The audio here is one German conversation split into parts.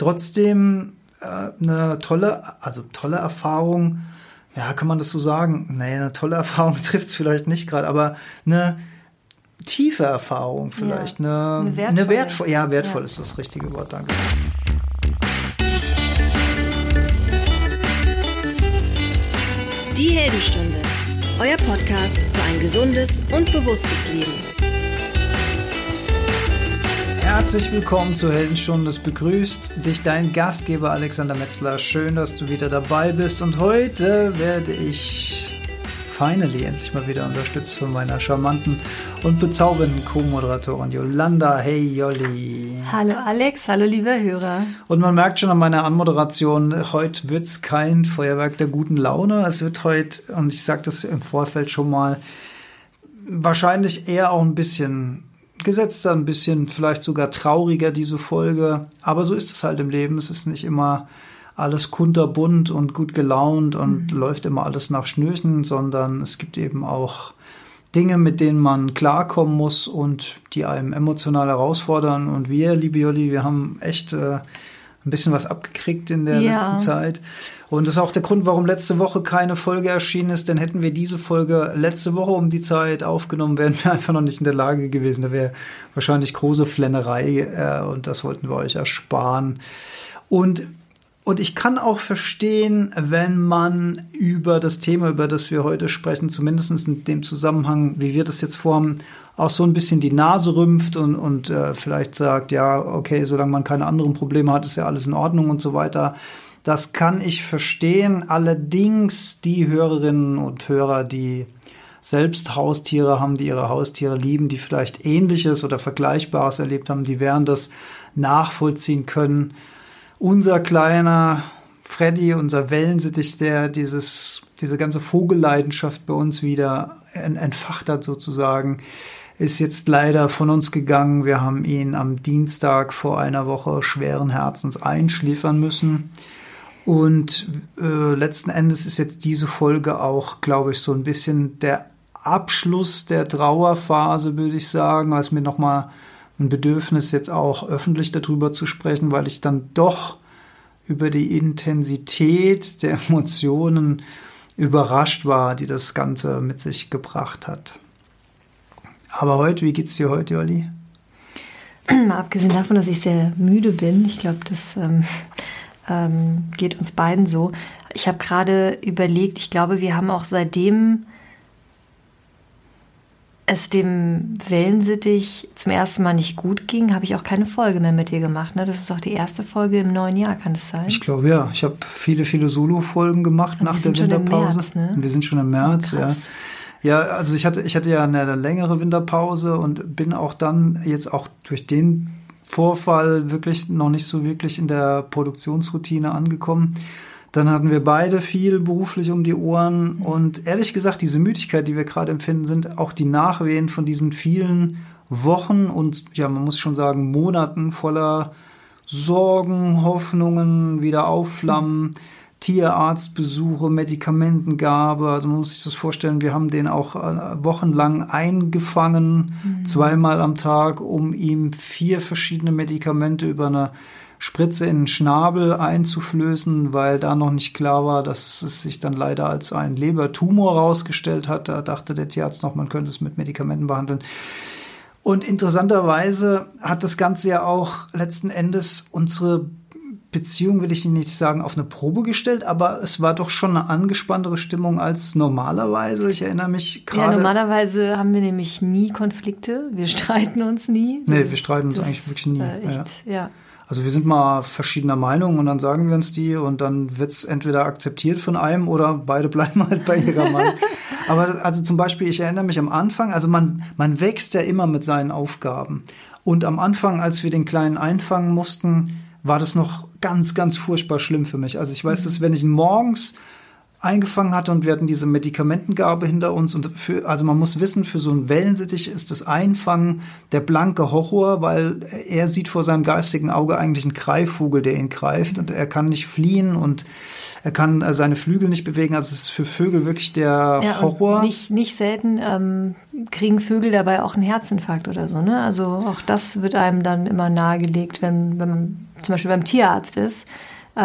trotzdem äh, eine tolle, also tolle Erfahrung. Ja, kann man das so sagen? Naja, eine tolle Erfahrung trifft es vielleicht nicht gerade, aber eine tiefe Erfahrung vielleicht. Ja, eine, eine, wertvolle. Eine wertvoll, ja, wertvoll ja. ist das richtige Wort, danke. Die Heldenstunde, euer Podcast für ein gesundes und bewusstes Leben. Herzlich willkommen zur Heldenstunde. Es begrüßt dich dein Gastgeber Alexander Metzler. Schön, dass du wieder dabei bist. Und heute werde ich finally endlich mal wieder unterstützt von meiner charmanten und bezaubernden Co-Moderatorin Yolanda. Hey Jolli. Hallo Alex, hallo liebe Hörer. Und man merkt schon an meiner Anmoderation, heute wird es kein Feuerwerk der guten Laune. Es wird heute, und ich sage das im Vorfeld schon mal, wahrscheinlich eher auch ein bisschen gesetzter, ein bisschen vielleicht sogar trauriger, diese Folge. Aber so ist es halt im Leben. Es ist nicht immer alles kunterbunt und gut gelaunt und mhm. läuft immer alles nach Schnürchen, sondern es gibt eben auch Dinge, mit denen man klarkommen muss und die einem emotional herausfordern. Und wir, liebe Jolli, wir haben echt äh, ein bisschen was abgekriegt in der ja. letzten Zeit. Und das ist auch der Grund, warum letzte Woche keine Folge erschienen ist, denn hätten wir diese Folge letzte Woche um die Zeit aufgenommen, wären wir einfach noch nicht in der Lage gewesen. Da wäre wahrscheinlich große Flennerei äh, und das wollten wir euch ersparen. Und und ich kann auch verstehen, wenn man über das Thema, über das wir heute sprechen, zumindest in dem Zusammenhang, wie wir das jetzt vorhaben, auch so ein bisschen die Nase rümpft und, und äh, vielleicht sagt, ja, okay, solange man keine anderen Probleme hat, ist ja alles in Ordnung und so weiter. Das kann ich verstehen. Allerdings die Hörerinnen und Hörer, die selbst Haustiere haben, die ihre Haustiere lieben, die vielleicht ähnliches oder Vergleichbares erlebt haben, die werden das nachvollziehen können unser kleiner Freddy, unser Wellensittich, der dieses, diese ganze Vogelleidenschaft bei uns wieder entfacht hat sozusagen, ist jetzt leider von uns gegangen. Wir haben ihn am Dienstag vor einer Woche schweren Herzens einschläfern müssen. Und äh, letzten Endes ist jetzt diese Folge auch, glaube ich, so ein bisschen der Abschluss der Trauerphase, würde ich sagen, als mir nochmal ein Bedürfnis, jetzt auch öffentlich darüber zu sprechen, weil ich dann doch über die Intensität der Emotionen überrascht war, die das Ganze mit sich gebracht hat. Aber heute, wie geht's dir heute, Olli? Mal abgesehen davon, dass ich sehr müde bin, ich glaube, das ähm, ähm, geht uns beiden so. Ich habe gerade überlegt, ich glaube, wir haben auch seitdem es dem Wellensittich zum ersten Mal nicht gut ging, habe ich auch keine Folge mehr mit dir gemacht. Ne? Das ist auch die erste Folge im neuen Jahr, kann das sein? Ich glaube ja. Ich habe viele, viele Solo-Folgen gemacht Und nach der Winterpause. März, ne? Wir sind schon im März, ja. Ja, also ich hatte, ich hatte ja eine längere Winterpause und bin auch dann jetzt auch durch den Vorfall wirklich noch nicht so wirklich in der Produktionsroutine angekommen. Dann hatten wir beide viel beruflich um die Ohren und ehrlich gesagt, diese Müdigkeit, die wir gerade empfinden, sind auch die Nachwehen von diesen vielen Wochen und ja, man muss schon sagen, Monaten voller Sorgen, Hoffnungen, wieder aufflammen. Tierarztbesuche, Medikamentengabe. Also man muss sich das vorstellen, wir haben den auch äh, wochenlang eingefangen, mhm. zweimal am Tag, um ihm vier verschiedene Medikamente über eine Spritze in den Schnabel einzuflößen, weil da noch nicht klar war, dass es sich dann leider als ein Lebertumor rausgestellt hat. Da dachte der Tierarzt noch, man könnte es mit Medikamenten behandeln. Und interessanterweise hat das Ganze ja auch letzten Endes unsere Beziehung, will ich nicht sagen, auf eine Probe gestellt, aber es war doch schon eine angespanntere Stimmung als normalerweise. Ich erinnere mich gerade. Ja, normalerweise haben wir nämlich nie Konflikte. Wir streiten uns nie. Das nee, wir streiten uns eigentlich wirklich nie. Echt, ja. ja. Also wir sind mal verschiedener Meinung und dann sagen wir uns die und dann wird es entweder akzeptiert von einem oder beide bleiben halt bei ihrer Meinung. Aber also zum Beispiel, ich erinnere mich am Anfang, also man, man wächst ja immer mit seinen Aufgaben. Und am Anfang, als wir den Kleinen einfangen mussten, war das noch ganz, ganz furchtbar schlimm für mich. Also ich weiß, dass wenn ich morgens eingefangen hatte und wir hatten diese Medikamentengabe hinter uns und für, also man muss wissen, für so einen Wellensittich ist das Einfangen der blanke Horror, weil er sieht vor seinem geistigen Auge eigentlich einen Greifvogel, der ihn greift und er kann nicht fliehen und er kann äh, seine Flügel nicht bewegen, also es ist für Vögel wirklich der ja, Horror. Nicht, nicht selten ähm, kriegen Vögel dabei auch einen Herzinfarkt oder so, ne? Also auch das wird einem dann immer nahegelegt, wenn, wenn man zum Beispiel beim Tierarzt ist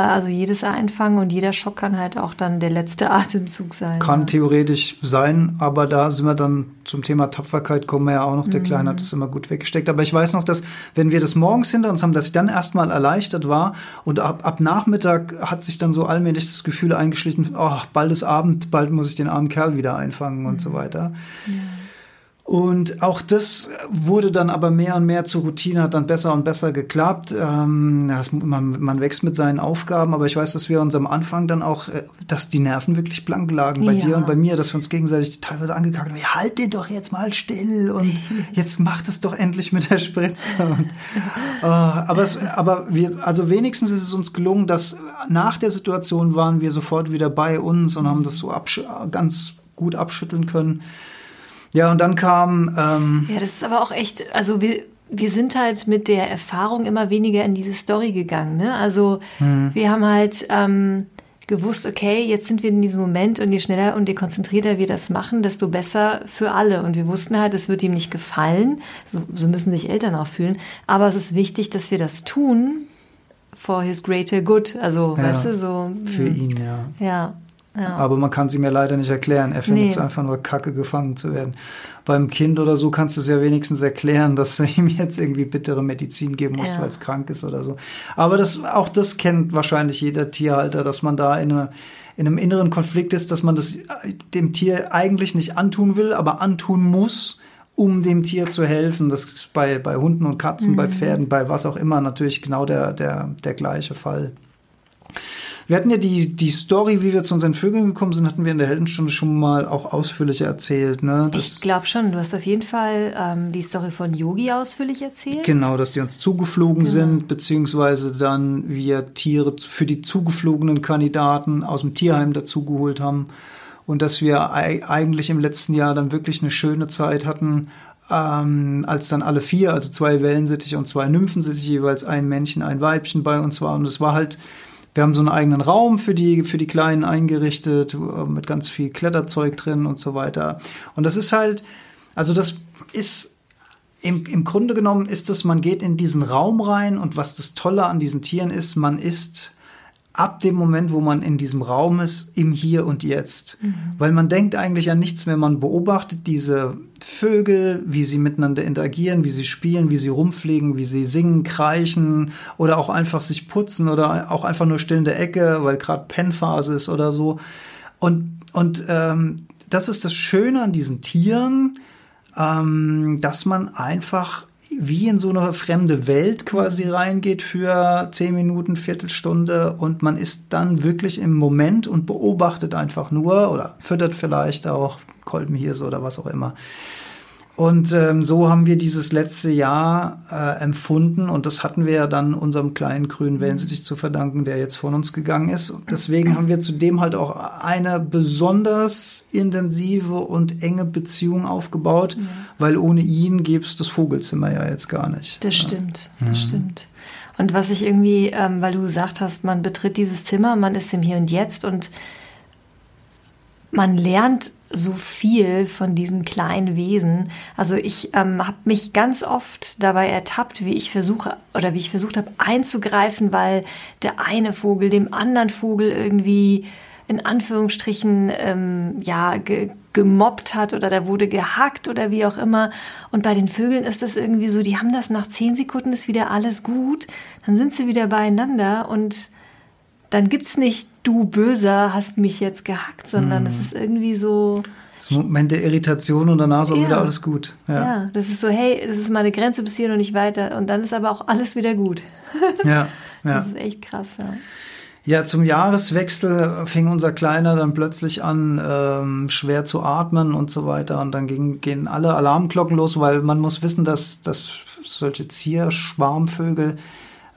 also jedes Einfangen und jeder Schock kann halt auch dann der letzte Atemzug sein. Kann ja. theoretisch sein, aber da sind wir dann zum Thema Tapferkeit kommen wir ja auch noch. Der mhm. Kleine hat das immer gut weggesteckt. Aber ich weiß noch, dass wenn wir das morgens hinter uns haben, dass ich dann erstmal erleichtert war und ab, ab Nachmittag hat sich dann so allmählich das Gefühl eingeschlichen, oh, bald ist Abend, bald muss ich den armen Kerl wieder einfangen mhm. und so weiter. Ja. Und auch das wurde dann aber mehr und mehr zur Routine, hat dann besser und besser geklappt. Ähm, das, man, man, wächst mit seinen Aufgaben, aber ich weiß, dass wir uns am Anfang dann auch, äh, dass die Nerven wirklich blank lagen bei ja. dir und bei mir, dass wir uns gegenseitig teilweise angekackt haben, ja, halt den doch jetzt mal still und jetzt macht es doch endlich mit der Spritze. Und, äh, aber, es, aber wir, also wenigstens ist es uns gelungen, dass nach der Situation waren wir sofort wieder bei uns und haben das so ganz gut abschütteln können. Ja, und dann kam. Ähm ja, das ist aber auch echt, also wir, wir sind halt mit der Erfahrung immer weniger in diese Story gegangen. Ne? Also hm. wir haben halt ähm, gewusst, okay, jetzt sind wir in diesem Moment und je schneller und je konzentrierter wir das machen, desto besser für alle. Und wir wussten halt, es wird ihm nicht gefallen. So, so müssen sich Eltern auch fühlen. Aber es ist wichtig, dass wir das tun for his greater good. Also, ja, weißt du, so. Für hm. ihn, ja. Ja. Ja. Aber man kann sie mir leider nicht erklären. Er findet es einfach nur kacke, gefangen zu werden. Beim Kind oder so kannst du es ja wenigstens erklären, dass du ihm jetzt irgendwie bittere Medizin geben musst, ja. weil es krank ist oder so. Aber das, auch das kennt wahrscheinlich jeder Tierhalter, dass man da in, eine, in einem inneren Konflikt ist, dass man das dem Tier eigentlich nicht antun will, aber antun muss, um dem Tier zu helfen. Das ist bei, bei Hunden und Katzen, mhm. bei Pferden, bei was auch immer natürlich genau der, der, der gleiche Fall. Wir hatten ja die, die Story, wie wir zu unseren Vögeln gekommen sind, hatten wir in der Heldenstunde schon mal auch ausführlicher erzählt. Ne? Das, ich glaube schon. Du hast auf jeden Fall ähm, die Story von Yogi ausführlich erzählt. Genau, dass die uns zugeflogen genau. sind, beziehungsweise dann wir Tiere für die zugeflogenen Kandidaten aus dem Tierheim dazugeholt haben. Und dass wir eigentlich im letzten Jahr dann wirklich eine schöne Zeit hatten, ähm, als dann alle vier, also zwei Wellensittiche und zwei Nymphensittiche, jeweils ein Männchen, ein Weibchen bei uns waren. Und es war halt wir haben so einen eigenen Raum für die, für die Kleinen eingerichtet, äh, mit ganz viel Kletterzeug drin und so weiter. Und das ist halt, also das ist im, im Grunde genommen ist es, man geht in diesen Raum rein und was das Tolle an diesen Tieren ist, man ist ab dem Moment, wo man in diesem Raum ist, im Hier und Jetzt. Mhm. Weil man denkt eigentlich an nichts mehr, man beobachtet diese Vögel, wie sie miteinander interagieren, wie sie spielen, wie sie rumfliegen, wie sie singen, kreischen oder auch einfach sich putzen oder auch einfach nur still in der Ecke, weil gerade Pennphase ist oder so. Und, und ähm, das ist das Schöne an diesen Tieren, ähm, dass man einfach wie in so eine fremde Welt quasi reingeht für zehn Minuten, Viertelstunde und man ist dann wirklich im Moment und beobachtet einfach nur oder füttert vielleicht auch Kolbenhirse oder was auch immer. Und ähm, so haben wir dieses letzte Jahr äh, empfunden und das hatten wir ja dann unserem kleinen grünen Wellensittich zu verdanken, der jetzt von uns gegangen ist. Und deswegen haben wir zudem halt auch eine besonders intensive und enge Beziehung aufgebaut, ja. weil ohne ihn gäbe es das Vogelzimmer ja jetzt gar nicht. Das stimmt, das mhm. stimmt. Und was ich irgendwie, ähm, weil du gesagt hast, man betritt dieses Zimmer, man ist im Hier und Jetzt und man lernt so viel von diesen kleinen Wesen. Also ich ähm, habe mich ganz oft dabei ertappt, wie ich versuche oder wie ich versucht habe einzugreifen, weil der eine Vogel dem anderen Vogel irgendwie in Anführungsstrichen ähm, ja ge gemobbt hat oder da wurde gehackt oder wie auch immer. Und bei den Vögeln ist das irgendwie so, die haben das nach zehn Sekunden ist wieder alles gut, dann sind sie wieder beieinander und dann gibt's nicht du Böser hast mich jetzt gehackt, sondern mhm. es ist irgendwie so. Das Moment der Irritation und danach ist auch ja. wieder alles gut. Ja. ja, das ist so, hey, das ist meine Grenze bis hier und nicht weiter. Und dann ist aber auch alles wieder gut. ja, ja. Das ist echt krass, ja. Ja, zum Jahreswechsel fing unser Kleiner dann plötzlich an, ähm, schwer zu atmen und so weiter. Und dann ging, gehen alle Alarmglocken los, weil man muss wissen, dass, dass solche Zierschwarmvögel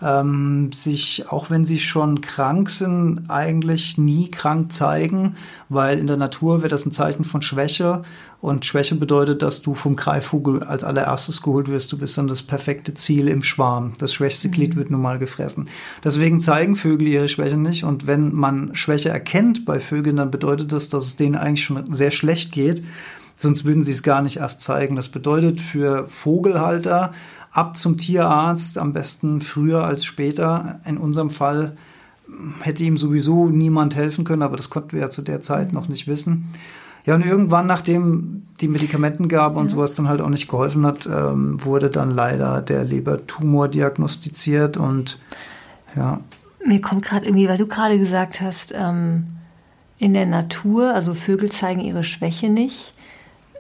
ähm, sich, auch wenn sie schon krank sind, eigentlich nie krank zeigen, weil in der Natur wird das ein Zeichen von Schwäche und Schwäche bedeutet, dass du vom Greifvogel als allererstes geholt wirst. Du bist dann das perfekte Ziel im Schwarm. Das schwächste Glied wird nun mal gefressen. Deswegen zeigen Vögel ihre Schwäche nicht und wenn man Schwäche erkennt bei Vögeln, dann bedeutet das, dass es denen eigentlich schon sehr schlecht geht. Sonst würden sie es gar nicht erst zeigen. Das bedeutet für Vogelhalter, ab zum Tierarzt, am besten früher als später. In unserem Fall hätte ihm sowieso niemand helfen können, aber das konnten wir ja zu der Zeit noch nicht wissen. Ja, und irgendwann, nachdem die Medikamentengabe und sowas dann halt auch nicht geholfen hat, ähm, wurde dann leider der Lebertumor diagnostiziert und ja. Mir kommt gerade irgendwie, weil du gerade gesagt hast, ähm, in der Natur, also Vögel zeigen ihre Schwäche nicht.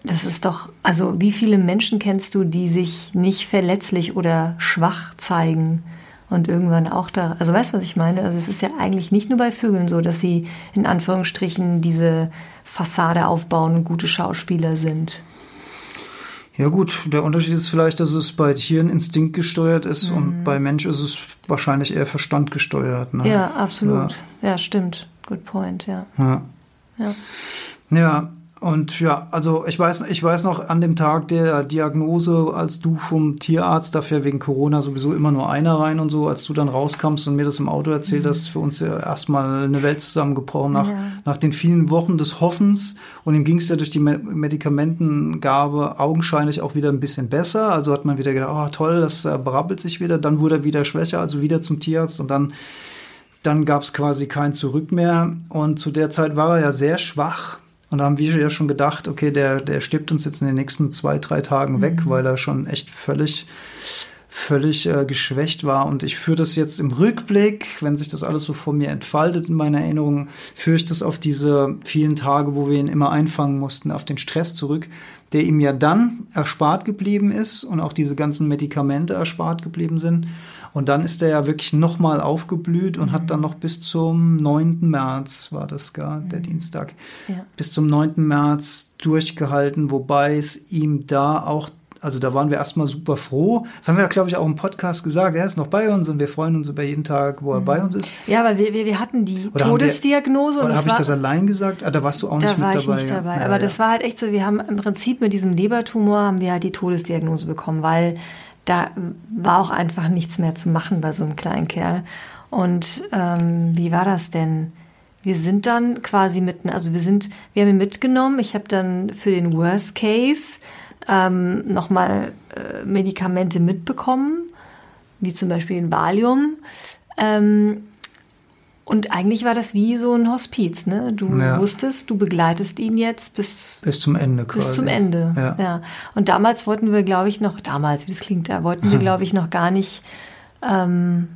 Das ist doch, also wie viele Menschen kennst du, die sich nicht verletzlich oder schwach zeigen und irgendwann auch da, also weißt du, was ich meine? Also es ist ja eigentlich nicht nur bei Vögeln so, dass sie in Anführungsstrichen diese Fassade aufbauen und gute Schauspieler sind. Ja gut, der Unterschied ist vielleicht, dass es bei Tieren Instinkt gesteuert ist mhm. und bei Mensch ist es wahrscheinlich eher Verstand gesteuert. Ne? Ja, absolut. Ja. ja, stimmt. Good point, ja. Ja. Ja, ja und ja, also ich weiß, ich weiß noch an dem Tag der Diagnose, als du vom Tierarzt, dafür wegen Corona sowieso immer nur einer rein und so, als du dann rauskamst und mir das im Auto erzählt mhm. hast, für uns ja erstmal eine Welt zusammengebrochen nach, ja. nach den vielen Wochen des Hoffens. Und ihm ging es ja durch die Medikamentengabe augenscheinlich auch wieder ein bisschen besser. Also hat man wieder gedacht, oh toll, das äh, berappelt sich wieder. Dann wurde er wieder schwächer, also wieder zum Tierarzt und dann, dann gab es quasi kein Zurück mehr. Und zu der Zeit war er ja sehr schwach und da haben wir ja schon gedacht, okay, der, der stirbt uns jetzt in den nächsten zwei, drei Tagen weg, mhm. weil er schon echt völlig, völlig äh, geschwächt war. Und ich führe das jetzt im Rückblick, wenn sich das alles so vor mir entfaltet in meiner Erinnerung, führe ich das auf diese vielen Tage, wo wir ihn immer einfangen mussten, auf den Stress zurück, der ihm ja dann erspart geblieben ist und auch diese ganzen Medikamente erspart geblieben sind. Und dann ist er ja wirklich nochmal aufgeblüht und mhm. hat dann noch bis zum 9. März, war das gar, der mhm. Dienstag, ja. bis zum 9. März durchgehalten, wobei es ihm da auch also da waren wir erstmal super froh. Das haben wir ja, glaube ich, auch im Podcast gesagt. Er ist noch bei uns und wir freuen uns über jeden Tag, wo er mhm. bei uns ist. Ja, weil wir, wir, wir hatten die oder Todesdiagnose. Wir, oder habe ich das allein gesagt? Ah, da warst du auch nicht mit dabei. Da war ich nicht dabei. Ja. Aber ja, das war halt echt so, wir haben im Prinzip mit diesem Lebertumor haben wir halt die Todesdiagnose bekommen, weil da war auch einfach nichts mehr zu machen bei so einem kleinen Kerl. Und ähm, wie war das denn? Wir sind dann quasi mitten, also wir sind, wir haben ihn mitgenommen. Ich habe dann für den Worst Case ähm, nochmal äh, Medikamente mitbekommen, wie zum Beispiel ein Valium. Ähm, und eigentlich war das wie so ein Hospiz, ne? Du ja. wusstest, du begleitest ihn jetzt bis bis zum Ende quasi. Bis zum Ende. Ja. ja. Und damals wollten wir, glaube ich, noch damals, wie das klingt, da wollten wir, glaube ich, noch gar nicht ähm,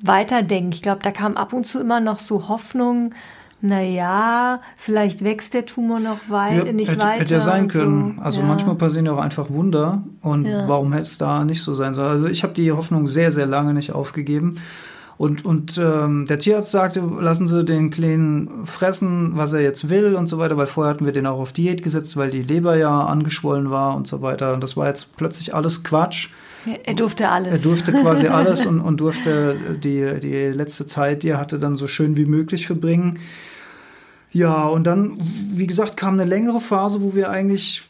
weiterdenken. Ich glaube, da kam ab und zu immer noch so Hoffnung. Naja, vielleicht wächst der Tumor noch wei ja, nicht hätte, weiter. Hätte ja sein können. So. Also ja. manchmal passieren ja auch einfach Wunder. Und warum hätte es da nicht so sein sollen? Also ich habe die Hoffnung sehr, sehr lange nicht aufgegeben. Und, und ähm, der Tierarzt sagte, lassen Sie den Kleinen fressen, was er jetzt will und so weiter, weil vorher hatten wir den auch auf Diät gesetzt, weil die Leber ja angeschwollen war und so weiter. Und das war jetzt plötzlich alles Quatsch. Er durfte alles. Er durfte quasi alles und, und durfte die, die letzte Zeit, die er hatte, dann so schön wie möglich verbringen. Ja, und dann, wie gesagt, kam eine längere Phase, wo wir eigentlich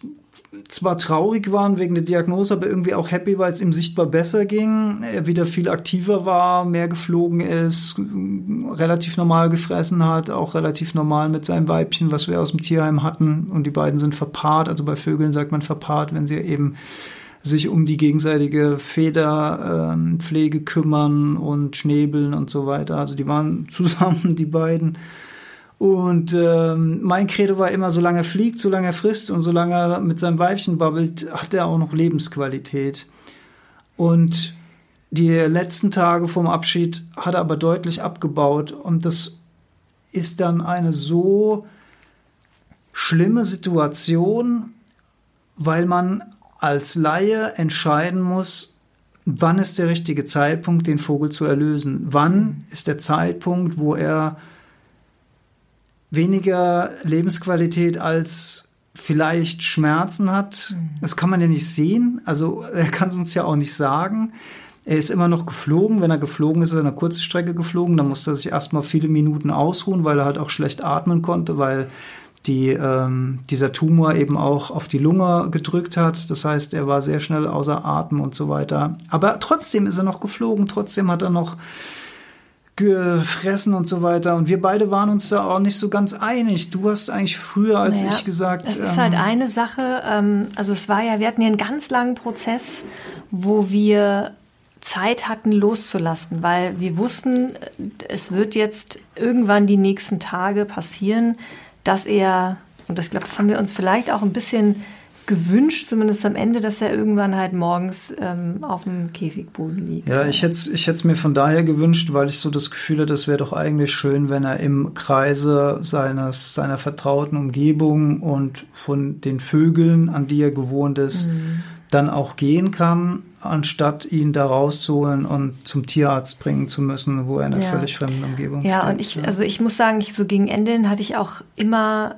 zwar traurig waren wegen der Diagnose, aber irgendwie auch happy, weil es ihm sichtbar besser ging. Er wieder viel aktiver war, mehr geflogen ist, relativ normal gefressen hat, auch relativ normal mit seinem Weibchen, was wir aus dem Tierheim hatten. Und die beiden sind verpaart. Also bei Vögeln sagt man verpaart, wenn sie eben sich um die gegenseitige Federpflege kümmern und schnäbeln und so weiter. Also die waren zusammen, die beiden. Und ähm, mein Credo war immer, solange er fliegt, solange er frisst und solange er mit seinem Weibchen babbelt, hat er auch noch Lebensqualität. Und die letzten Tage vom Abschied hat er aber deutlich abgebaut. Und das ist dann eine so schlimme Situation, weil man als Laie entscheiden muss, wann ist der richtige Zeitpunkt, den Vogel zu erlösen. Wann ist der Zeitpunkt, wo er weniger Lebensqualität als vielleicht Schmerzen hat. Mhm. Das kann man ja nicht sehen. Also er kann es uns ja auch nicht sagen. Er ist immer noch geflogen. Wenn er geflogen ist, ist er eine kurze Strecke geflogen. Dann musste er sich erstmal viele Minuten ausruhen, weil er halt auch schlecht atmen konnte, weil die, ähm, dieser Tumor eben auch auf die Lunge gedrückt hat. Das heißt, er war sehr schnell außer Atem und so weiter. Aber trotzdem ist er noch geflogen, trotzdem hat er noch gefressen und so weiter. Und wir beide waren uns da auch nicht so ganz einig. Du hast eigentlich früher als naja, ich gesagt. Es ist halt ähm, halt eine Sache, ähm, also es war ja, wir hatten ja einen ganz langen Prozess, wo wir Zeit hatten loszulassen, weil wir wussten, es wird jetzt irgendwann die nächsten Tage passieren, dass er, und das, ich glaube, das haben wir uns vielleicht auch ein bisschen gewünscht, zumindest am Ende, dass er irgendwann halt morgens ähm, auf dem Käfigboden liegt. Ja, ich hätte ich es mir von daher gewünscht, weil ich so das Gefühl hatte, das wäre doch eigentlich schön, wenn er im Kreise seines, seiner vertrauten Umgebung und von den Vögeln, an die er gewohnt ist, mhm. dann auch gehen kann, anstatt ihn da rauszuholen und zum Tierarzt bringen zu müssen, wo er in einer ja. völlig fremden Umgebung ja, steht. Und ich, also ich muss sagen, ich, so gegen Ende hatte ich auch immer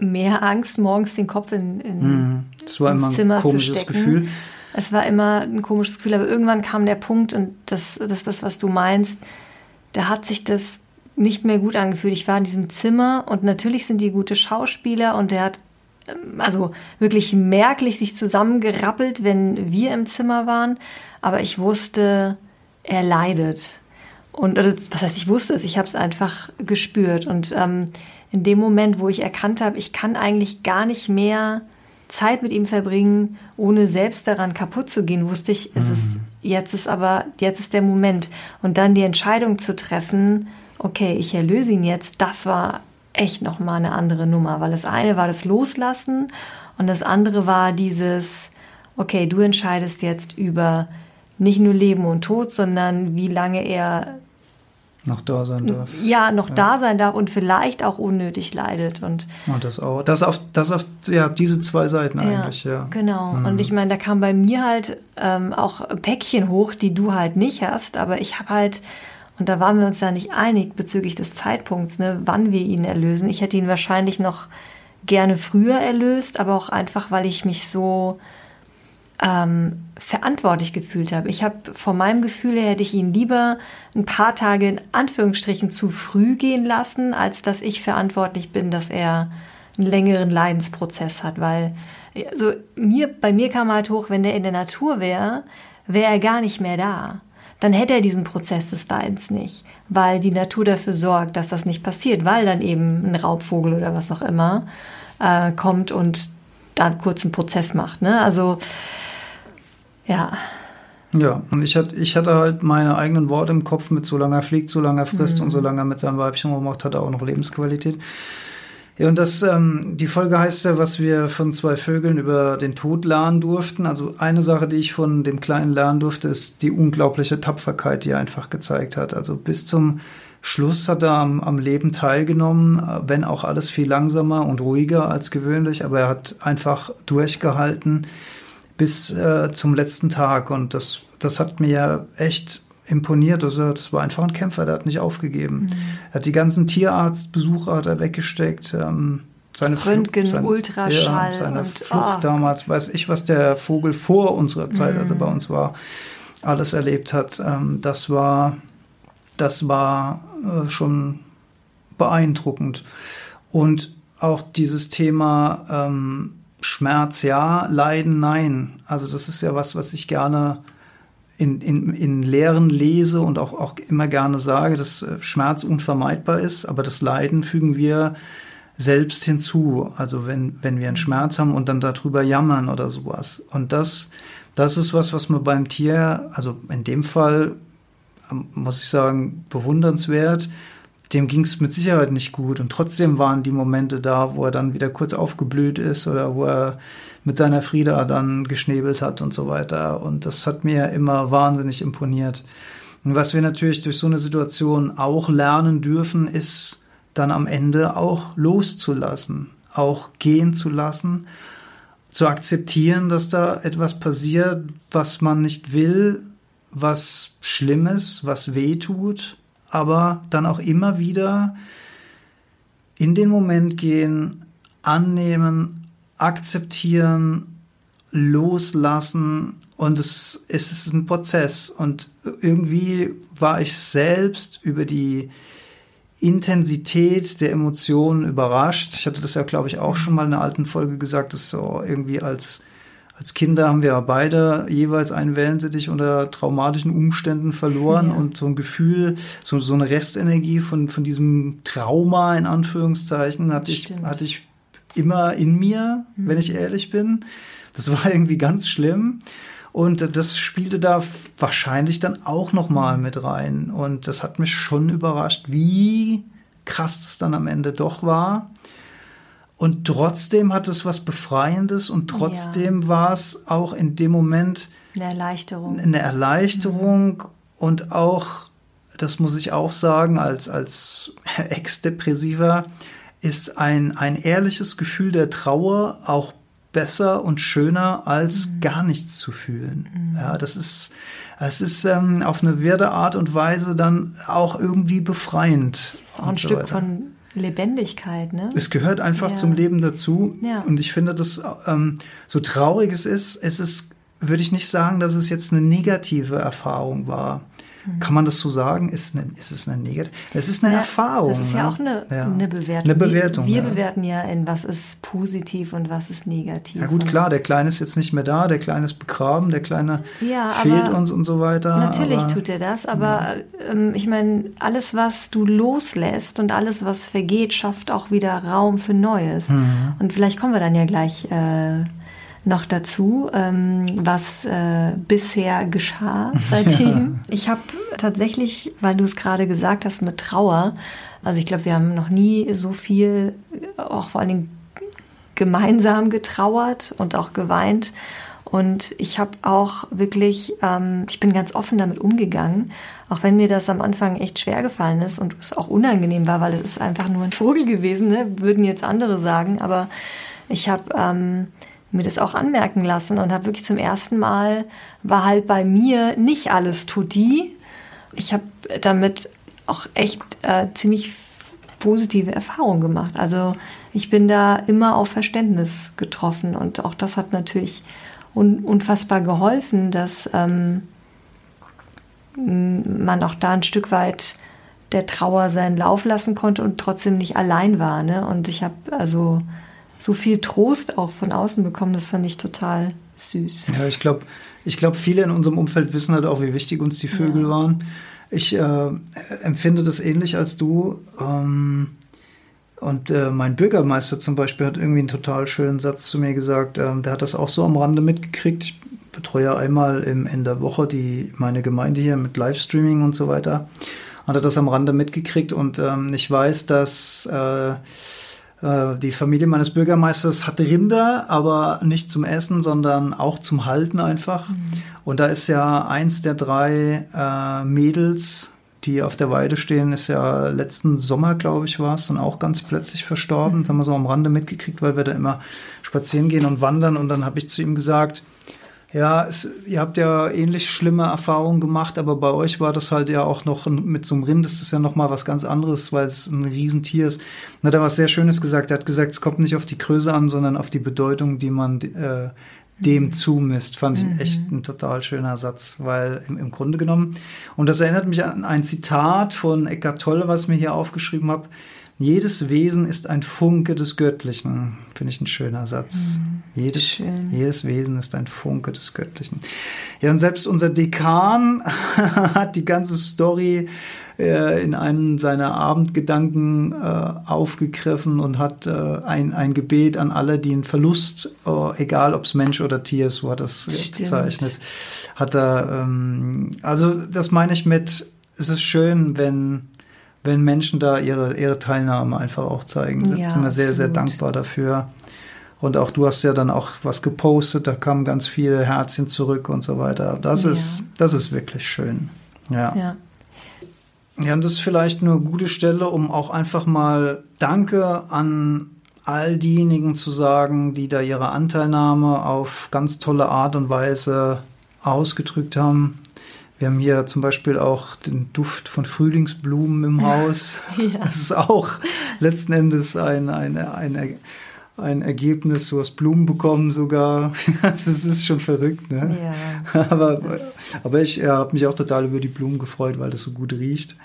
mehr Angst, morgens den Kopf in, in mhm. das war ins immer ein komisches Gefühl. Es war immer ein komisches Gefühl, aber irgendwann kam der Punkt und das, das ist das, was du meinst. Da hat sich das nicht mehr gut angefühlt. Ich war in diesem Zimmer und natürlich sind die gute Schauspieler und der hat ähm, also wirklich merklich sich zusammengerappelt, wenn wir im Zimmer waren. Aber ich wusste, er leidet. Und was heißt, ich wusste es, ich habe es einfach gespürt. Und ähm, in dem Moment, wo ich erkannt habe, ich kann eigentlich gar nicht mehr Zeit mit ihm verbringen, ohne selbst daran kaputt zu gehen, wusste ich, es ist, mhm. jetzt ist aber, jetzt ist der Moment. Und dann die Entscheidung zu treffen, okay, ich erlöse ihn jetzt, das war echt nochmal eine andere Nummer, weil das eine war das Loslassen und das andere war dieses, okay, du entscheidest jetzt über nicht nur Leben und Tod, sondern wie lange er noch da sein darf. Ja, noch ja. da sein darf und vielleicht auch unnötig leidet. Und, und das auch. Das auf, das auf ja, diese zwei Seiten ja, eigentlich, ja. Genau. Mhm. Und ich meine, da kam bei mir halt ähm, auch Päckchen hoch, die du halt nicht hast, aber ich habe halt, und da waren wir uns ja nicht einig bezüglich des Zeitpunkts, ne, wann wir ihn erlösen. Ich hätte ihn wahrscheinlich noch gerne früher erlöst, aber auch einfach, weil ich mich so ähm, verantwortlich gefühlt habe. Ich habe von meinem Gefühl her hätte ich ihn lieber ein paar Tage in Anführungsstrichen zu früh gehen lassen, als dass ich verantwortlich bin, dass er einen längeren Leidensprozess hat, weil also mir bei mir kam halt hoch, wenn der in der Natur wäre, wäre er gar nicht mehr da. Dann hätte er diesen Prozess des Leidens nicht, weil die Natur dafür sorgt, dass das nicht passiert, weil dann eben ein Raubvogel oder was auch immer äh, kommt und dann kurz einen Prozess macht. Ne? Also ja. Ja, und ich hatte, ich hatte halt meine eigenen Worte im Kopf mit solange er fliegt, solange er frisst mhm. und solange er mit seinem Weibchen rummacht, hat er auch noch Lebensqualität. Ja, und das, ähm, die Folge heißt ja, was wir von zwei Vögeln über den Tod lernen durften. Also eine Sache, die ich von dem Kleinen lernen durfte, ist die unglaubliche Tapferkeit, die er einfach gezeigt hat. Also bis zum Schluss hat er am, am Leben teilgenommen, wenn auch alles viel langsamer und ruhiger als gewöhnlich, aber er hat einfach durchgehalten bis äh, zum letzten Tag. Und das, das hat mir echt imponiert. Also das war einfach ein Kämpfer, der hat nicht aufgegeben. Mhm. Er hat die ganzen Tierarztbesuche hat er weggesteckt. Ähm, seine Röntgen, Flug, sein, Ultraschall. Ja, seine und, Flucht oh. damals, weiß ich, was der Vogel vor unserer Zeit, mhm. als er bei uns war, alles erlebt hat. Ähm, das war, das war äh, schon beeindruckend. Und auch dieses Thema ähm, Schmerz ja, Leiden nein. Also das ist ja was, was ich gerne in, in, in Lehren lese und auch, auch immer gerne sage, dass äh, Schmerz unvermeidbar ist, aber das Leiden fügen wir selbst hinzu. Also wenn, wenn wir einen Schmerz haben und dann darüber jammern oder sowas. Und das, das ist was, was man beim Tier, also in dem Fall, ähm, muss ich sagen, bewundernswert, dem ging es mit Sicherheit nicht gut. Und trotzdem waren die Momente da, wo er dann wieder kurz aufgeblüht ist oder wo er mit seiner Frieda dann geschnäbelt hat und so weiter. Und das hat mir immer wahnsinnig imponiert. Und was wir natürlich durch so eine Situation auch lernen dürfen, ist dann am Ende auch loszulassen, auch gehen zu lassen, zu akzeptieren, dass da etwas passiert, was man nicht will, was Schlimmes, was weh tut aber dann auch immer wieder in den Moment gehen, annehmen, akzeptieren, loslassen Und es, es ist ein Prozess. Und irgendwie war ich selbst über die Intensität der Emotionen überrascht. Ich hatte das ja, glaube ich, auch schon mal in einer alten Folge gesagt, dass so irgendwie als, als Kinder haben wir beide jeweils einen Wellensittich unter traumatischen Umständen verloren ja. und so ein Gefühl, so, so eine Restenergie von, von diesem Trauma in Anführungszeichen hatte ich, hatte ich immer in mir, mhm. wenn ich ehrlich bin. Das war irgendwie ganz schlimm. Und das spielte da wahrscheinlich dann auch noch mal mit rein. Und das hat mich schon überrascht, wie krass es dann am Ende doch war. Und trotzdem hat es was Befreiendes und trotzdem ja. war es auch in dem Moment eine Erleichterung. Eine Erleichterung mhm. und auch, das muss ich auch sagen, als, als Ex-Depressiver, ist ein, ein ehrliches Gefühl der Trauer auch besser und schöner, als mhm. gar nichts zu fühlen. Mhm. Ja, das ist, es ist ähm, auf eine wirde Art und Weise dann auch irgendwie befreiend. Auch ein so Stück weiter. von Lebendigkeit, ne? Es gehört einfach ja. zum Leben dazu. Ja. Und ich finde, dass ähm, so traurig es ist, es ist, würde ich nicht sagen, dass es jetzt eine negative Erfahrung war. Kann man das so sagen? Ist, eine, ist es eine negative? Es ist eine ja, Erfahrung. Das ist ja ne? auch eine, ja. eine Bewertung. Eine Bewertung. Wir, wir ja. bewerten ja in was ist positiv und was ist negativ. Ja gut, klar, der Kleine ist jetzt nicht mehr da, der Kleine ist begraben, der Kleine fehlt uns und so weiter. Natürlich aber, tut er das, aber ähm, ich meine, alles, was du loslässt und alles, was vergeht, schafft auch wieder Raum für Neues. Mhm. Und vielleicht kommen wir dann ja gleich äh, noch dazu, ähm, was äh, bisher geschah seitdem. Ja. Ich habe tatsächlich, weil du es gerade gesagt hast, mit Trauer, also ich glaube, wir haben noch nie so viel, auch vor allen Dingen gemeinsam getrauert und auch geweint. Und ich habe auch wirklich, ähm, ich bin ganz offen damit umgegangen, auch wenn mir das am Anfang echt schwer gefallen ist und es auch unangenehm war, weil es ist einfach nur ein Vogel gewesen, ne? würden jetzt andere sagen. Aber ich habe ähm, mir das auch anmerken lassen und habe wirklich zum ersten Mal, war halt bei mir nicht alles tutti. Ich habe damit auch echt äh, ziemlich positive Erfahrungen gemacht. Also ich bin da immer auf Verständnis getroffen und auch das hat natürlich un unfassbar geholfen, dass ähm, man auch da ein Stück weit der Trauer seinen Lauf lassen konnte und trotzdem nicht allein war. Ne? Und ich habe also so viel Trost auch von außen bekommen. Das fand ich total süß. Ja, ich glaube, ich glaube, viele in unserem Umfeld wissen halt auch, wie wichtig uns die Vögel ja. waren. Ich äh, empfinde das ähnlich als du. Ähm, und äh, mein Bürgermeister zum Beispiel hat irgendwie einen total schönen Satz zu mir gesagt. Ähm, der hat das auch so am Rande mitgekriegt. Ich betreue einmal im Ende der Woche die, meine Gemeinde hier mit Livestreaming und so weiter. Hat er das am Rande mitgekriegt und ähm, ich weiß, dass äh, die Familie meines Bürgermeisters hatte Rinder, aber nicht zum Essen, sondern auch zum Halten einfach. Mhm. Und da ist ja eins der drei äh, Mädels, die auf der Weide stehen, ist ja letzten Sommer, glaube ich, war es, dann auch ganz plötzlich verstorben. Mhm. Das haben wir so am Rande mitgekriegt, weil wir da immer spazieren gehen und wandern. Und dann habe ich zu ihm gesagt, ja, es, ihr habt ja ähnlich schlimme Erfahrungen gemacht, aber bei euch war das halt ja auch noch mit so einem Rind ist das ja noch mal was ganz anderes, weil es ein Riesentier ist. Und hat er was sehr Schönes gesagt. Er hat gesagt, es kommt nicht auf die Größe an, sondern auf die Bedeutung, die man äh, dem mhm. zumisst. Fand ich mhm. echt ein total schöner Satz, weil im, im Grunde genommen, und das erinnert mich an ein Zitat von Eckart Tolle, was ich mir hier aufgeschrieben habe, jedes Wesen ist ein Funke des Göttlichen. Finde ich ein schöner Satz. Mhm, jedes, jedes Wesen ist ein Funke des Göttlichen. Ja, und selbst unser Dekan hat die ganze Story äh, in einem seiner Abendgedanken äh, aufgegriffen und hat äh, ein, ein Gebet an alle, die einen Verlust, oh, egal ob es Mensch oder Tier ist, so hat das Stimmt. gezeichnet, hat er, ähm, also das meine ich mit, es ist schön, wenn wenn Menschen da ihre, ihre Teilnahme einfach auch zeigen. Ja, ich bin mir sehr, sehr dankbar dafür. Und auch du hast ja dann auch was gepostet, da kamen ganz viele Herzchen zurück und so weiter. Das ja. ist, das ist wirklich schön. Ja. ja. Ja, und das ist vielleicht eine gute Stelle, um auch einfach mal Danke an all diejenigen zu sagen, die da ihre Anteilnahme auf ganz tolle Art und Weise ausgedrückt haben. Wir haben hier zum Beispiel auch den Duft von Frühlingsblumen im Haus. ja. Das ist auch letzten Endes ein, eine, eine, ein Ergebnis, du hast Blumen bekommen sogar. Es ist schon verrückt, ne? Ja. aber, aber ich ja, habe mich auch total über die Blumen gefreut, weil das so gut riecht.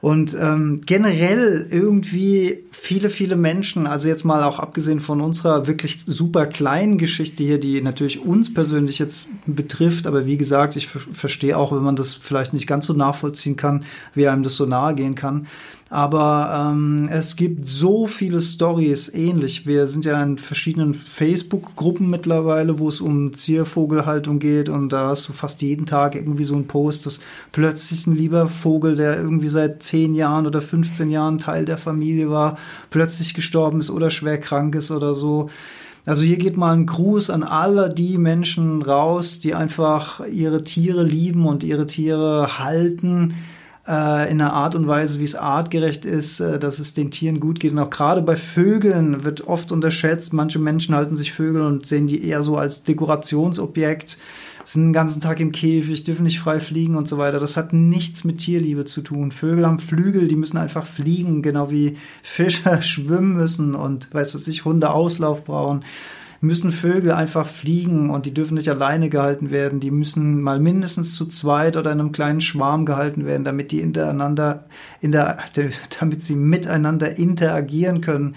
Und ähm, generell irgendwie viele, viele Menschen, also jetzt mal auch abgesehen von unserer wirklich super kleinen Geschichte hier, die natürlich uns persönlich jetzt betrifft, aber wie gesagt, ich verstehe auch, wenn man das vielleicht nicht ganz so nachvollziehen kann, wie einem das so nahe gehen kann. Aber ähm, es gibt so viele Stories ähnlich. Wir sind ja in verschiedenen Facebook-Gruppen mittlerweile, wo es um Ziervogelhaltung geht und da hast du fast jeden Tag irgendwie so einen Post, dass plötzlich ein lieber Vogel, der irgendwie seit 10 Jahren oder 15 Jahren Teil der Familie war, plötzlich gestorben ist oder schwer krank ist oder so. Also hier geht mal ein Gruß an alle die Menschen raus, die einfach ihre Tiere lieben und ihre Tiere halten äh, in einer Art und Weise, wie es artgerecht ist, äh, dass es den Tieren gut geht. Und auch gerade bei Vögeln wird oft unterschätzt. Manche Menschen halten sich Vögel und sehen die eher so als Dekorationsobjekt, sind den ganzen Tag im Käfig, dürfen nicht frei fliegen und so weiter. Das hat nichts mit Tierliebe zu tun. Vögel haben Flügel, die müssen einfach fliegen, genau wie Fische schwimmen müssen und weiß was ich, Hunde Auslauf brauchen müssen Vögel einfach fliegen und die dürfen nicht alleine gehalten werden. Die müssen mal mindestens zu zweit oder in einem kleinen Schwarm gehalten werden, damit die hintereinander, in der, damit sie miteinander interagieren können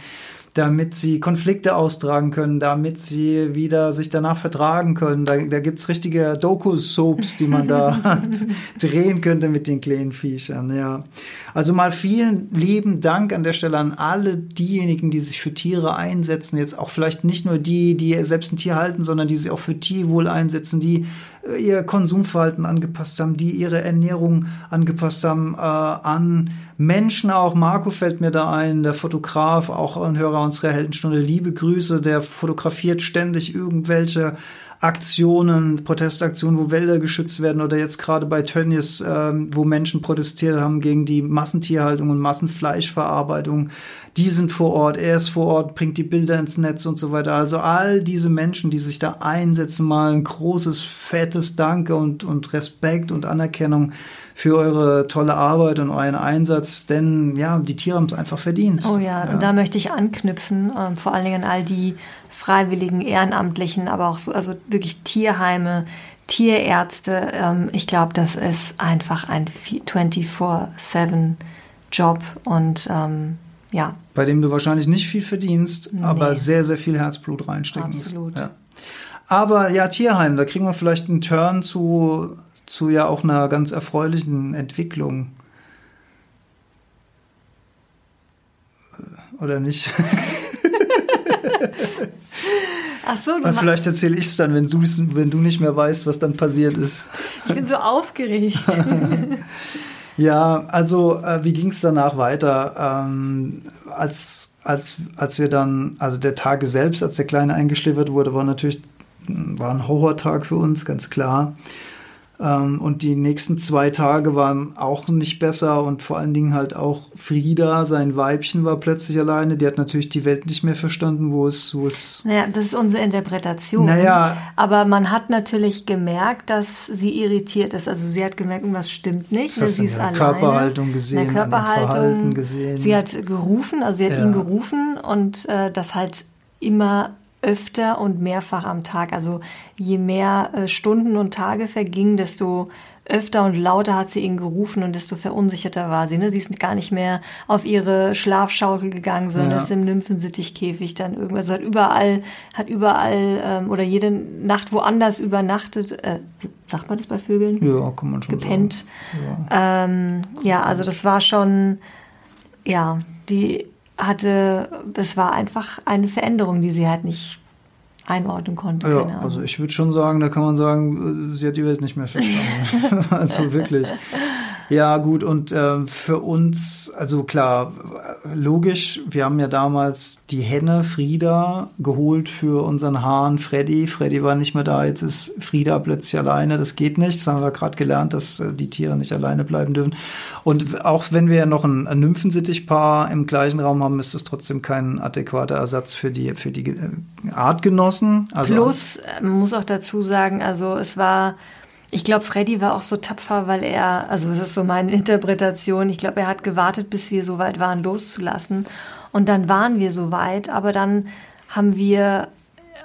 damit sie Konflikte austragen können, damit sie wieder sich danach vertragen können. Da, da gibt's richtige Doku-Soaps, die man da drehen könnte mit den kleinen Viechern. Ja. Also mal vielen lieben Dank an der Stelle an alle diejenigen, die sich für Tiere einsetzen. Jetzt auch vielleicht nicht nur die, die selbst ein Tier halten, sondern die sich auch für Tierwohl einsetzen, die äh, ihr Konsumverhalten angepasst haben, die ihre Ernährung angepasst haben äh, an Menschen auch. Marco fällt mir da ein, der Fotograf, auch ein Hörer unserer Heldenstunde. Liebe Grüße, der fotografiert ständig irgendwelche Aktionen, Protestaktionen, wo Wälder geschützt werden oder jetzt gerade bei Tönnies, ähm, wo Menschen protestiert haben gegen die Massentierhaltung und Massenfleischverarbeitung. Die sind vor Ort, er ist vor Ort, bringt die Bilder ins Netz und so weiter. Also all diese Menschen, die sich da einsetzen, mal ein großes, fettes Danke und, und Respekt und Anerkennung für eure tolle Arbeit und euren Einsatz, denn ja, die Tiere haben es einfach verdient. Oh ja, ja, und da möchte ich anknüpfen, ähm, vor allen Dingen an all die Freiwilligen, Ehrenamtlichen, aber auch so, also wirklich Tierheime, Tierärzte. Ähm, ich glaube, das ist einfach ein 24-7 Job und ähm, ja. Bei dem du wahrscheinlich nicht viel verdienst, nee. aber sehr, sehr viel Herzblut reinstecken Absolut. Ja. Aber ja, Tierheim, da kriegen wir vielleicht einen Turn zu, zu ja auch einer ganz erfreulichen Entwicklung. Oder nicht? Ach so, du vielleicht erzähle ich es dann, wenn du, wenn du nicht mehr weißt, was dann passiert ist. Ich bin so aufgeregt. ja, also äh, wie ging es danach weiter? Ähm, als, als, als wir dann, also der Tage selbst, als der Kleine eingeschläfert wurde, war natürlich war ein Horrortag für uns, ganz klar. Ähm, und die nächsten zwei Tage waren auch nicht besser und vor allen Dingen halt auch Frieda, sein Weibchen, war plötzlich alleine. Die hat natürlich die Welt nicht mehr verstanden, wo es, wo es. Naja, das ist unsere Interpretation. Naja. Aber man hat natürlich gemerkt, dass sie irritiert ist. Also sie hat gemerkt, was stimmt nicht. Das sie ist alleine. Körperhaltung gesehen, in der Körperhaltung gesehen. Sie hat gerufen, also sie hat ja. ihn gerufen und äh, das halt immer öfter und mehrfach am Tag. Also je mehr äh, Stunden und Tage vergingen, desto öfter und lauter hat sie ihn gerufen und desto verunsicherter war sie. Ne? Sie ist gar nicht mehr auf ihre Schlafschaukel gegangen, sondern ja. ist im Nymphensittichkäfig dann irgendwas. Also hat überall, hat überall ähm, oder jede Nacht woanders übernachtet. Äh, sagt man das bei Vögeln? Ja, kann man schon Gepennt. sagen. Ja. Ähm, ja, also das war schon, ja, die hatte, das war einfach eine Veränderung, die sie halt nicht einordnen konnte. Ja, also ich würde schon sagen, da kann man sagen, äh, sie hat die Welt nicht mehr verstanden. also wirklich. Ja, gut, und äh, für uns, also klar, logisch, wir haben ja damals die Henne Frieda geholt für unseren Hahn Freddy. Freddy war nicht mehr da, jetzt ist Frieda plötzlich alleine, das geht nicht. Das haben wir gerade gelernt, dass äh, die Tiere nicht alleine bleiben dürfen. Und auch wenn wir noch ein, Nymphensittichpaar im gleichen Raum haben, ist das trotzdem kein adäquater Ersatz für die, für die äh, Artgenossen. Also Plus, man muss auch dazu sagen, also es war ich glaube, Freddy war auch so tapfer, weil er, also das ist so meine Interpretation, ich glaube, er hat gewartet, bis wir so weit waren, loszulassen. Und dann waren wir so weit, aber dann haben wir,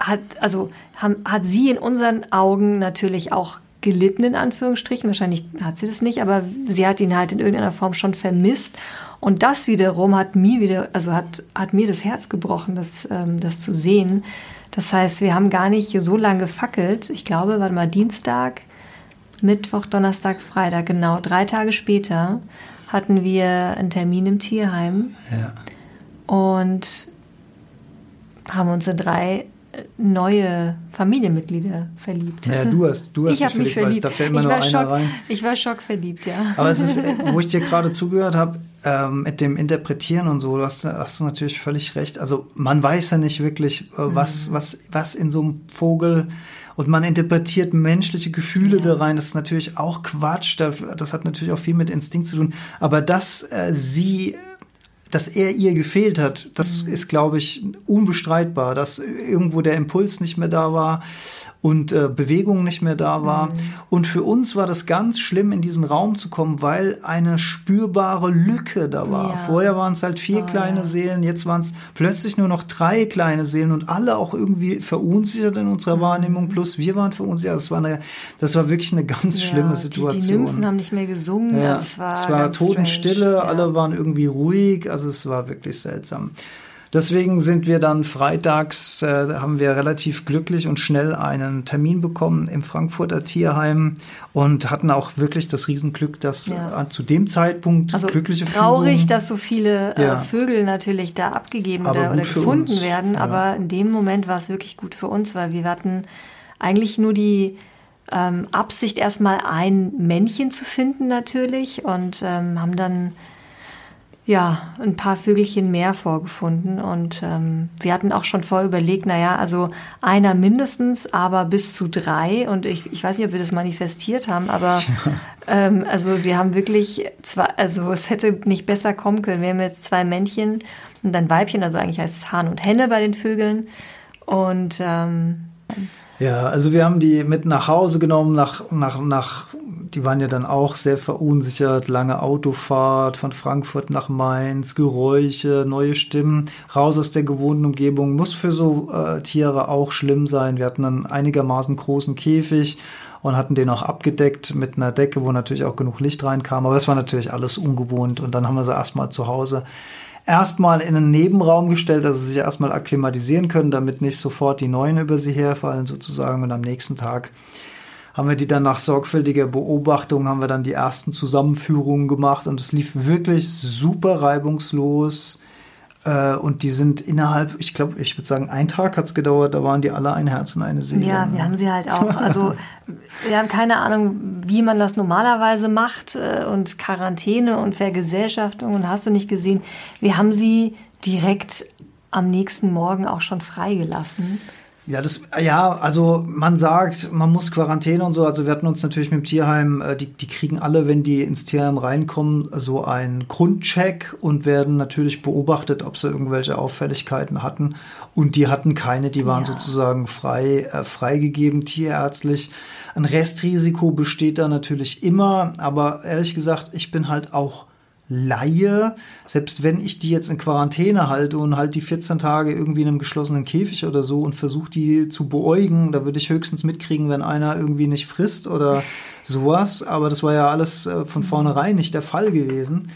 hat, also haben, hat sie in unseren Augen natürlich auch gelitten, in Anführungsstrichen. Wahrscheinlich hat sie das nicht, aber sie hat ihn halt in irgendeiner Form schon vermisst. Und das wiederum hat mir wieder, also hat, hat mir das Herz gebrochen, das, ähm, das zu sehen. Das heißt, wir haben gar nicht so lange gefackelt. Ich glaube, warte mal, Dienstag, Mittwoch, Donnerstag, Freitag, genau. Drei Tage später hatten wir einen Termin im Tierheim. Ja. Und haben uns in drei neue Familienmitglieder verliebt. Ja, du hast, du hast ich habe mich verliebt. Da fällt immer ich, nur einer schock, rein. ich war schockverliebt, ja. Aber es ist, wo ich dir gerade zugehört habe, ähm, mit dem Interpretieren und so, hast, hast du natürlich völlig recht. Also man weiß ja nicht wirklich, äh, was, was, was in so einem Vogel und man interpretiert menschliche Gefühle da rein. Das ist natürlich auch Quatsch. Das hat natürlich auch viel mit Instinkt zu tun. Aber dass äh, sie dass er ihr gefehlt hat, das Mhm. ist, glaube ich, unbestreitbar, dass irgendwo der Impuls nicht mehr da war und äh, Bewegung nicht mehr da war. Mhm. Und für uns war das ganz schlimm, in diesen Raum zu kommen, weil eine spürbare Lücke da war. Ja. Vorher waren es halt vier Oh, kleine ja. Seelen, jetzt waren es plötzlich nur noch drei kleine Seelen und alle auch irgendwie verunsichert in Mhm. unserer Wahrnehmung, plus wir waren verunsichert. Das war, eine, das war wirklich eine ganz schlimme ja, Situation. Die, die Nymphen haben nicht mehr gesungen. Ja, also es war, es war Totenstille, alle waren irgendwie ruhig, also es war wirklich seltsam. Deswegen sind wir dann freitags, äh, haben wir relativ glücklich und schnell einen Termin bekommen im Frankfurter Tierheim und hatten auch wirklich das Riesenglück, dass Ja. äh, zu dem Zeitpunkt Also glückliche traurig, Fügung, dass so viele Ja. äh, Vögel natürlich da abgegeben oder, oder gefunden uns, werden. ja. Aber in dem Moment war es wirklich gut für uns, weil wir hatten eigentlich nur die ähm, Absicht, erstmal ein Männchen zu finden natürlich und ähm, haben dann ja ein paar Vögelchen mehr vorgefunden und ähm, wir hatten auch schon vorher überlegt, naja, also einer mindestens, aber bis zu drei und ich, ich weiß nicht, ob wir das manifestiert haben, aber ähm, also wir haben wirklich zwei, also es hätte nicht besser kommen können. Wir haben jetzt zwei Männchen und ein Weibchen, also eigentlich heißt es Hahn und Henne bei den Vögeln und ähm, Ja, also wir haben die mit nach Hause genommen, nach, nach, nach, die waren ja dann auch sehr verunsichert, lange Autofahrt von Frankfurt nach Mainz, Geräusche, neue Stimmen, raus aus der gewohnten Umgebung, muss für so äh, Tiere auch schlimm sein. Wir hatten einen einigermaßen großen Käfig und hatten den auch abgedeckt mit einer Decke, wo natürlich auch genug Licht reinkam, aber es war natürlich alles ungewohnt und dann haben wir sie erstmal zu Hause erstmal in einen Nebenraum gestellt, dass sie sich erstmal akklimatisieren können, damit nicht sofort die Neuen über sie herfallen sozusagen. Und am nächsten Tag haben wir die dann nach sorgfältiger Beobachtung, haben wir dann die ersten Zusammenführungen gemacht und es lief wirklich super reibungslos. Äh, Und die sind innerhalb, ich glaube, ich würde sagen, ein Tag hat es gedauert, da waren die alle ein Herz und eine Seele. Ja, wir haben sie halt auch. Also wir haben keine Ahnung, wie man das normalerweise macht äh, und Quarantäne und Vergesellschaftung und hast du nicht gesehen. Wir haben sie direkt am nächsten Morgen auch schon freigelassen. Ja, das, ja, also man sagt, man muss Quarantäne und so. Also wir hatten uns natürlich mit dem Tierheim, äh, die, die kriegen alle, wenn die ins Tierheim reinkommen, so einen Grundcheck und werden natürlich beobachtet, ob sie irgendwelche Auffälligkeiten hatten. Und die hatten keine, die waren Ja. sozusagen frei, äh, freigegeben, tierärztlich. Ein Restrisiko besteht da natürlich immer, aber ehrlich gesagt, ich bin halt auch Laie, selbst wenn ich die jetzt in Quarantäne halte und halt die 14 Tage irgendwie in einem geschlossenen Käfig oder so und versuche die zu beäugen, da würde ich höchstens mitkriegen, wenn einer irgendwie nicht frisst oder sowas. Aber das war ja alles äh, von vornherein nicht der Fall gewesen.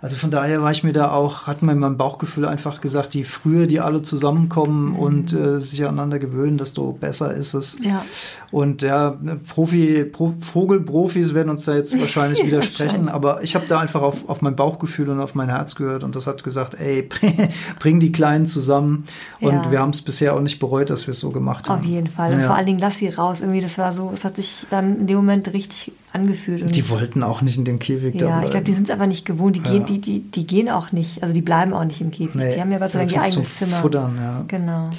Also von daher war ich mir da auch, hat mir mein Bauchgefühl einfach gesagt, je früher die alle zusammenkommen und äh, sich aneinander gewöhnen, desto besser ist es. Ja. Und ja, Profi, Pro, Vogelprofis werden uns da jetzt wahrscheinlich widersprechen, aber ich habe da einfach auf, auf mein Bauchgefühl und auf mein Herz gehört und das hat gesagt, ey, bring die Kleinen zusammen. Und Ja. wir haben es bisher auch nicht bereut, dass wir es so gemacht haben. Auf jeden Fall. Und Ja. vor allen Dingen lass sie raus. Irgendwie, das war so, es hat sich dann in dem Moment richtig angefühlt. Und Die wollten auch nicht in dem Käfig da ja, bleiben. ich glaube, die sind es aber nicht gewohnt. Die, Ja. gehen, die, die, die gehen auch nicht, also die bleiben auch nicht im Käfig. Nee, die haben ja Gott sei Dank ihr eigenes Zimmer. Futtern, ja. Genau.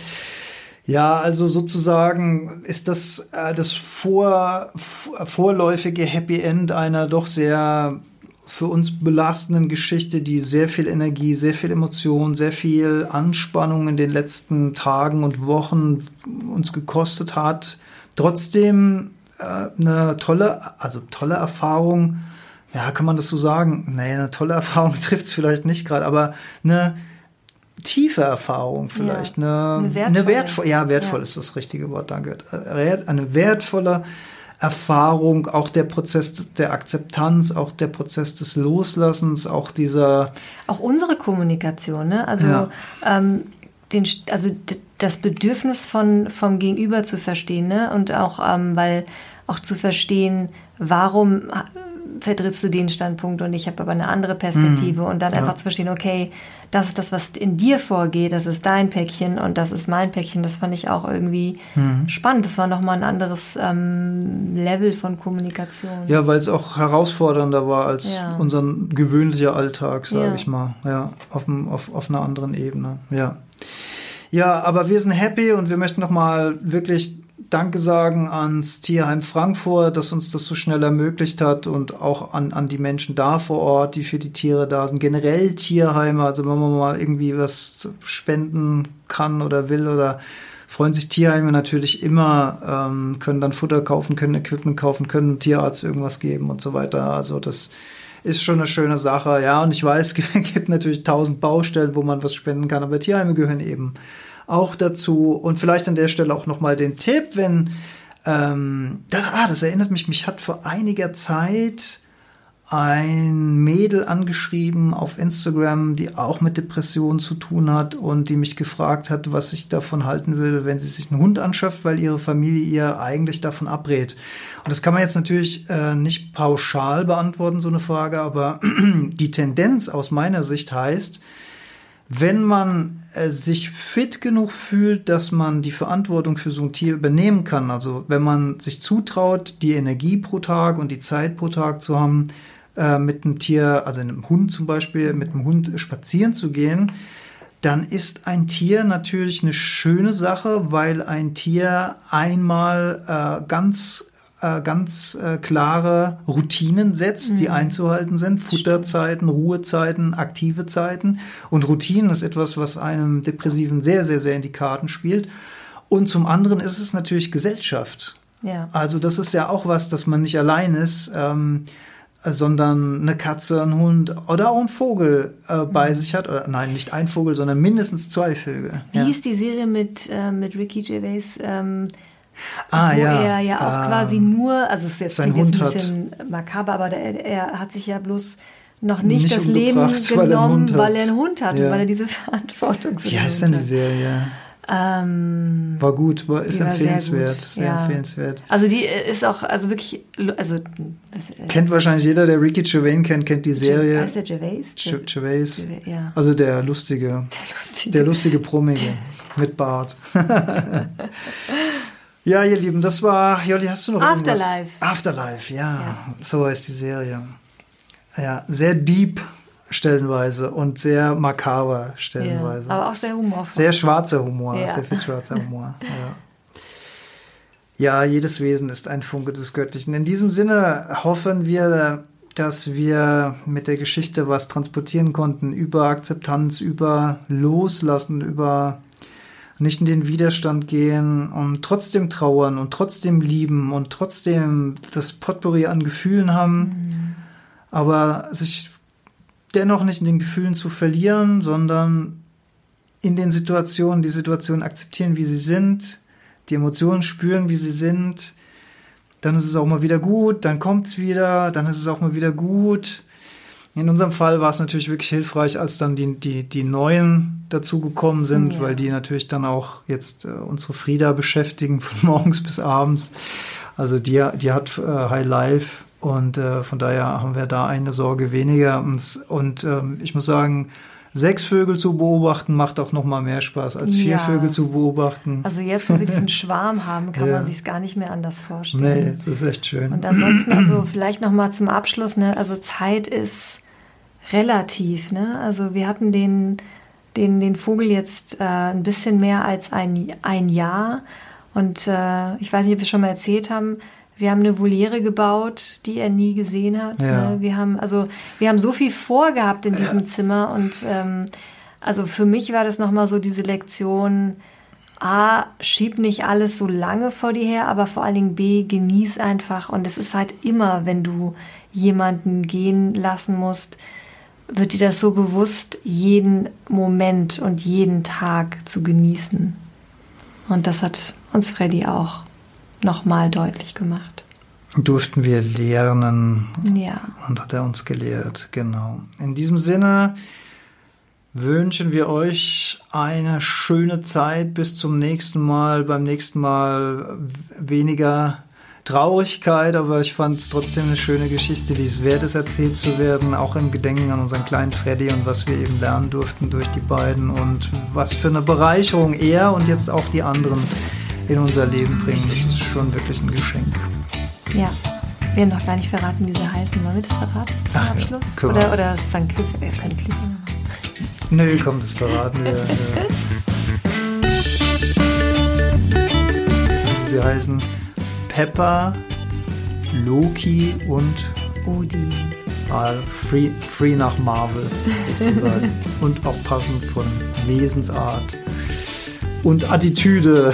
Ja, also sozusagen ist das äh, das vor, vorläufige Happy End einer doch sehr für uns belastenden Geschichte, die sehr viel Energie, sehr viel Emotion, sehr viel Anspannung in den letzten Tagen und Wochen uns gekostet hat. Trotzdem eine tolle, also tolle Erfahrung. Ja, kann man das so sagen? Nee, eine tolle Erfahrung trifft es vielleicht nicht gerade, aber eine tiefe Erfahrung vielleicht. Ja, eine, eine wertvolle. Eine wertvoll, ja, wertvoll ja. ist das richtige Wort, danke. Eine wertvolle Erfahrung, auch der Prozess der Akzeptanz, auch der Prozess des Loslassens, auch dieser. Auch unsere Kommunikation, ne? Also, ja. ähm, den, also das Bedürfnis von, vom Gegenüber zu verstehen, ne? Und auch, ähm, weil auch zu verstehen, warum vertrittst du den Standpunkt und ich habe aber eine andere Perspektive mhm. und dann ja. einfach zu verstehen, okay, das ist das, was in dir vorgeht, das ist dein Päckchen und das ist mein Päckchen. Das fand ich auch irgendwie mhm. spannend. Das war nochmal ein anderes ähm, Level von Kommunikation. Ja, weil es auch herausfordernder war als ja. unser gewöhnlicher Alltag, sage ja. ich mal. Ja, auf, auf, auf einer anderen Ebene. Ja. Ja, aber wir sind happy und wir möchten nochmal wirklich Danke sagen ans Tierheim Frankfurt, dass uns das so schnell ermöglicht hat und auch an, an die Menschen da vor Ort, die für die Tiere da sind. Generell Tierheime, also wenn man mal irgendwie was spenden kann oder will oder freuen sich Tierheime natürlich immer, ähm, können dann Futter kaufen, können Equipment kaufen, können Tierarzt irgendwas geben und so weiter. Also das ist schon eine schöne Sache. Ja, und ich weiß, es gibt natürlich tausend Baustellen, wo man was spenden kann, aber Tierheime gehören eben auch dazu. Und vielleicht an der Stelle auch nochmal den Tipp, wenn, ähm, das, ah, das erinnert mich, mich hat vor einiger Zeit ein Mädel angeschrieben auf Instagram, die auch mit Depressionen zu tun hat und die mich gefragt hat, was ich davon halten würde, wenn sie sich einen Hund anschafft, weil ihre Familie ihr eigentlich davon abrät. Und das kann man jetzt natürlich äh, nicht pauschal beantworten, so eine Frage, aber die Tendenz aus meiner Sicht heißt, wenn man äh, sich fit genug fühlt, dass man die Verantwortung für so ein Tier übernehmen kann, also wenn man sich zutraut, die Energie pro Tag und die Zeit pro Tag zu haben, äh, mit einem Tier, also einem Hund zum Beispiel, mit einem Hund spazieren zu gehen, dann ist ein Tier natürlich eine schöne Sache, weil ein Tier einmal äh, ganz äh, ganz äh, klare Routinen setzt, mhm. die einzuhalten sind. Futterzeiten, Ruhezeiten, aktive Zeiten. Und Routinen ist etwas, was einem Depressiven sehr, sehr, sehr in die Karten spielt. Und zum anderen ist es natürlich Gesellschaft. Ja. Also das ist ja auch was, dass man nicht allein ist. Ähm, sondern eine Katze, ein Hund oder auch ein Vogel äh, bei mhm. sich hat. Oder, nein, nicht ein Vogel, sondern mindestens zwei Vögel. Wie ja. ist die Serie mit, äh, mit Ricky Gervais? Ähm, Ah, wo ja. er ja auch ah, quasi nur, also es ist jetzt, sein Hund ein bisschen hat. makaber, aber der, er hat sich ja bloß noch nicht, nicht das Leben genommen, weil er einen Hund hat ja. und weil er diese Verantwortung für Wie heißt denn die Serie? Ähm, war gut, war, ist empfehlenswert, sehr, sehr ja. empfehlenswert. Also die ist auch, also wirklich, also äh, kennt wahrscheinlich jeder, der Ricky Gervais kennt, kennt die Serie. Heißt der Gervais? Gervais. Gervais. Ja. Also der lustige, der lustige, der lustige Brummige mit Bart. Ja, ihr Lieben, das war, Jolli, hast du noch Afterlife. Irgendwas? Afterlife, ja. ja. So heißt die Serie. Ja, sehr deep stellenweise und sehr makaber stellenweise. Ja, aber auch sehr humorvoll. Sehr schwarzer Humor, ja. sehr viel schwarzer Humor. ja. ja, jedes Wesen ist ein Funke des Göttlichen. In diesem Sinne hoffen wir, dass wir mit der Geschichte was transportieren konnten über Akzeptanz, über Loslassen, über nicht in den Widerstand gehen und trotzdem trauern und trotzdem lieben und trotzdem das Potpourri an Gefühlen haben, mhm. aber sich dennoch nicht in den Gefühlen zu verlieren, sondern in den Situationen die Situationen akzeptieren, wie sie sind, die Emotionen spüren, wie sie sind. Dann ist es auch mal wieder gut, dann kommt es wieder, dann ist es auch mal wieder gut. In unserem Fall war es natürlich wirklich hilfreich, als dann die, die, die Neuen dazugekommen sind, ja. weil die natürlich dann auch jetzt äh, unsere Frieda beschäftigen von morgens bis abends. Also die, die hat äh, High Life und äh, von daher haben wir da eine Sorge weniger. Und, und ähm, ich muss sagen, sechs Vögel zu beobachten macht auch noch mal mehr Spaß als vier ja. Vögel zu beobachten. Also jetzt, wo wir diesen Schwarm haben, kann ja. man sich gar nicht mehr anders vorstellen. Nee, das ist echt schön. Und ansonsten, also vielleicht noch mal zum Abschluss, ne? Also Zeit ist relativ, ne? Also wir hatten den den, den Vogel jetzt äh, ein bisschen mehr als ein, ein Jahr. Und äh, ich weiß nicht, ob wir schon mal erzählt haben, wir haben eine Voliere gebaut, die er nie gesehen hat. Ja. Ne? Wir haben also wir haben so viel vorgehabt in diesem ja. Zimmer und ähm, also für mich war das nochmal so diese Lektion. A, schieb nicht alles so lange vor dir her, aber vor allen Dingen B, genieß einfach. Und es ist halt immer, wenn du jemanden gehen lassen musst, wird dir das so bewusst, jeden Moment und jeden Tag zu genießen. Und das hat uns Freddy auch nochmal deutlich gemacht. Durften wir lernen. Ja. Und hat er uns gelehrt, genau. In diesem Sinne wünschen wir euch eine schöne Zeit bis zum nächsten Mal. Beim nächsten Mal weniger Traurigkeit, aber ich fand es trotzdem eine schöne Geschichte, die es wert ist, erzählt zu werden, auch im Gedenken an unseren kleinen Freddy und was wir eben lernen durften durch die beiden und was für eine Bereicherung er und jetzt auch die anderen in unser Leben bringen. Das ist schon wirklich ein Geschenk. Ja. Wir haben noch gar nicht verraten, wie sie heißen. Wollen wir das verraten zum Ach, Abschluss? Ja, oder, oder ist es dann Cliff? Wir können Cliff Nö, komm, das verraten wir. Sie heißen Pepper, Loki und Odin. Ah, free, free nach Marvel sozusagen. und auch passend von Wesensart und Attitüde.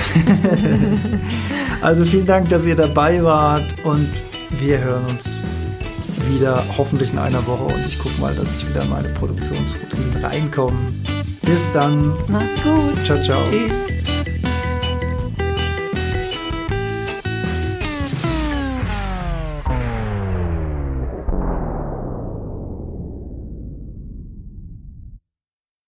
also vielen Dank, dass ihr dabei wart und wir hören uns wieder hoffentlich in einer Woche und ich gucke mal, dass ich wieder in meine Produktionsroutine reinkomme. Bis dann. Macht's gut. Ciao, ciao. Tschüss.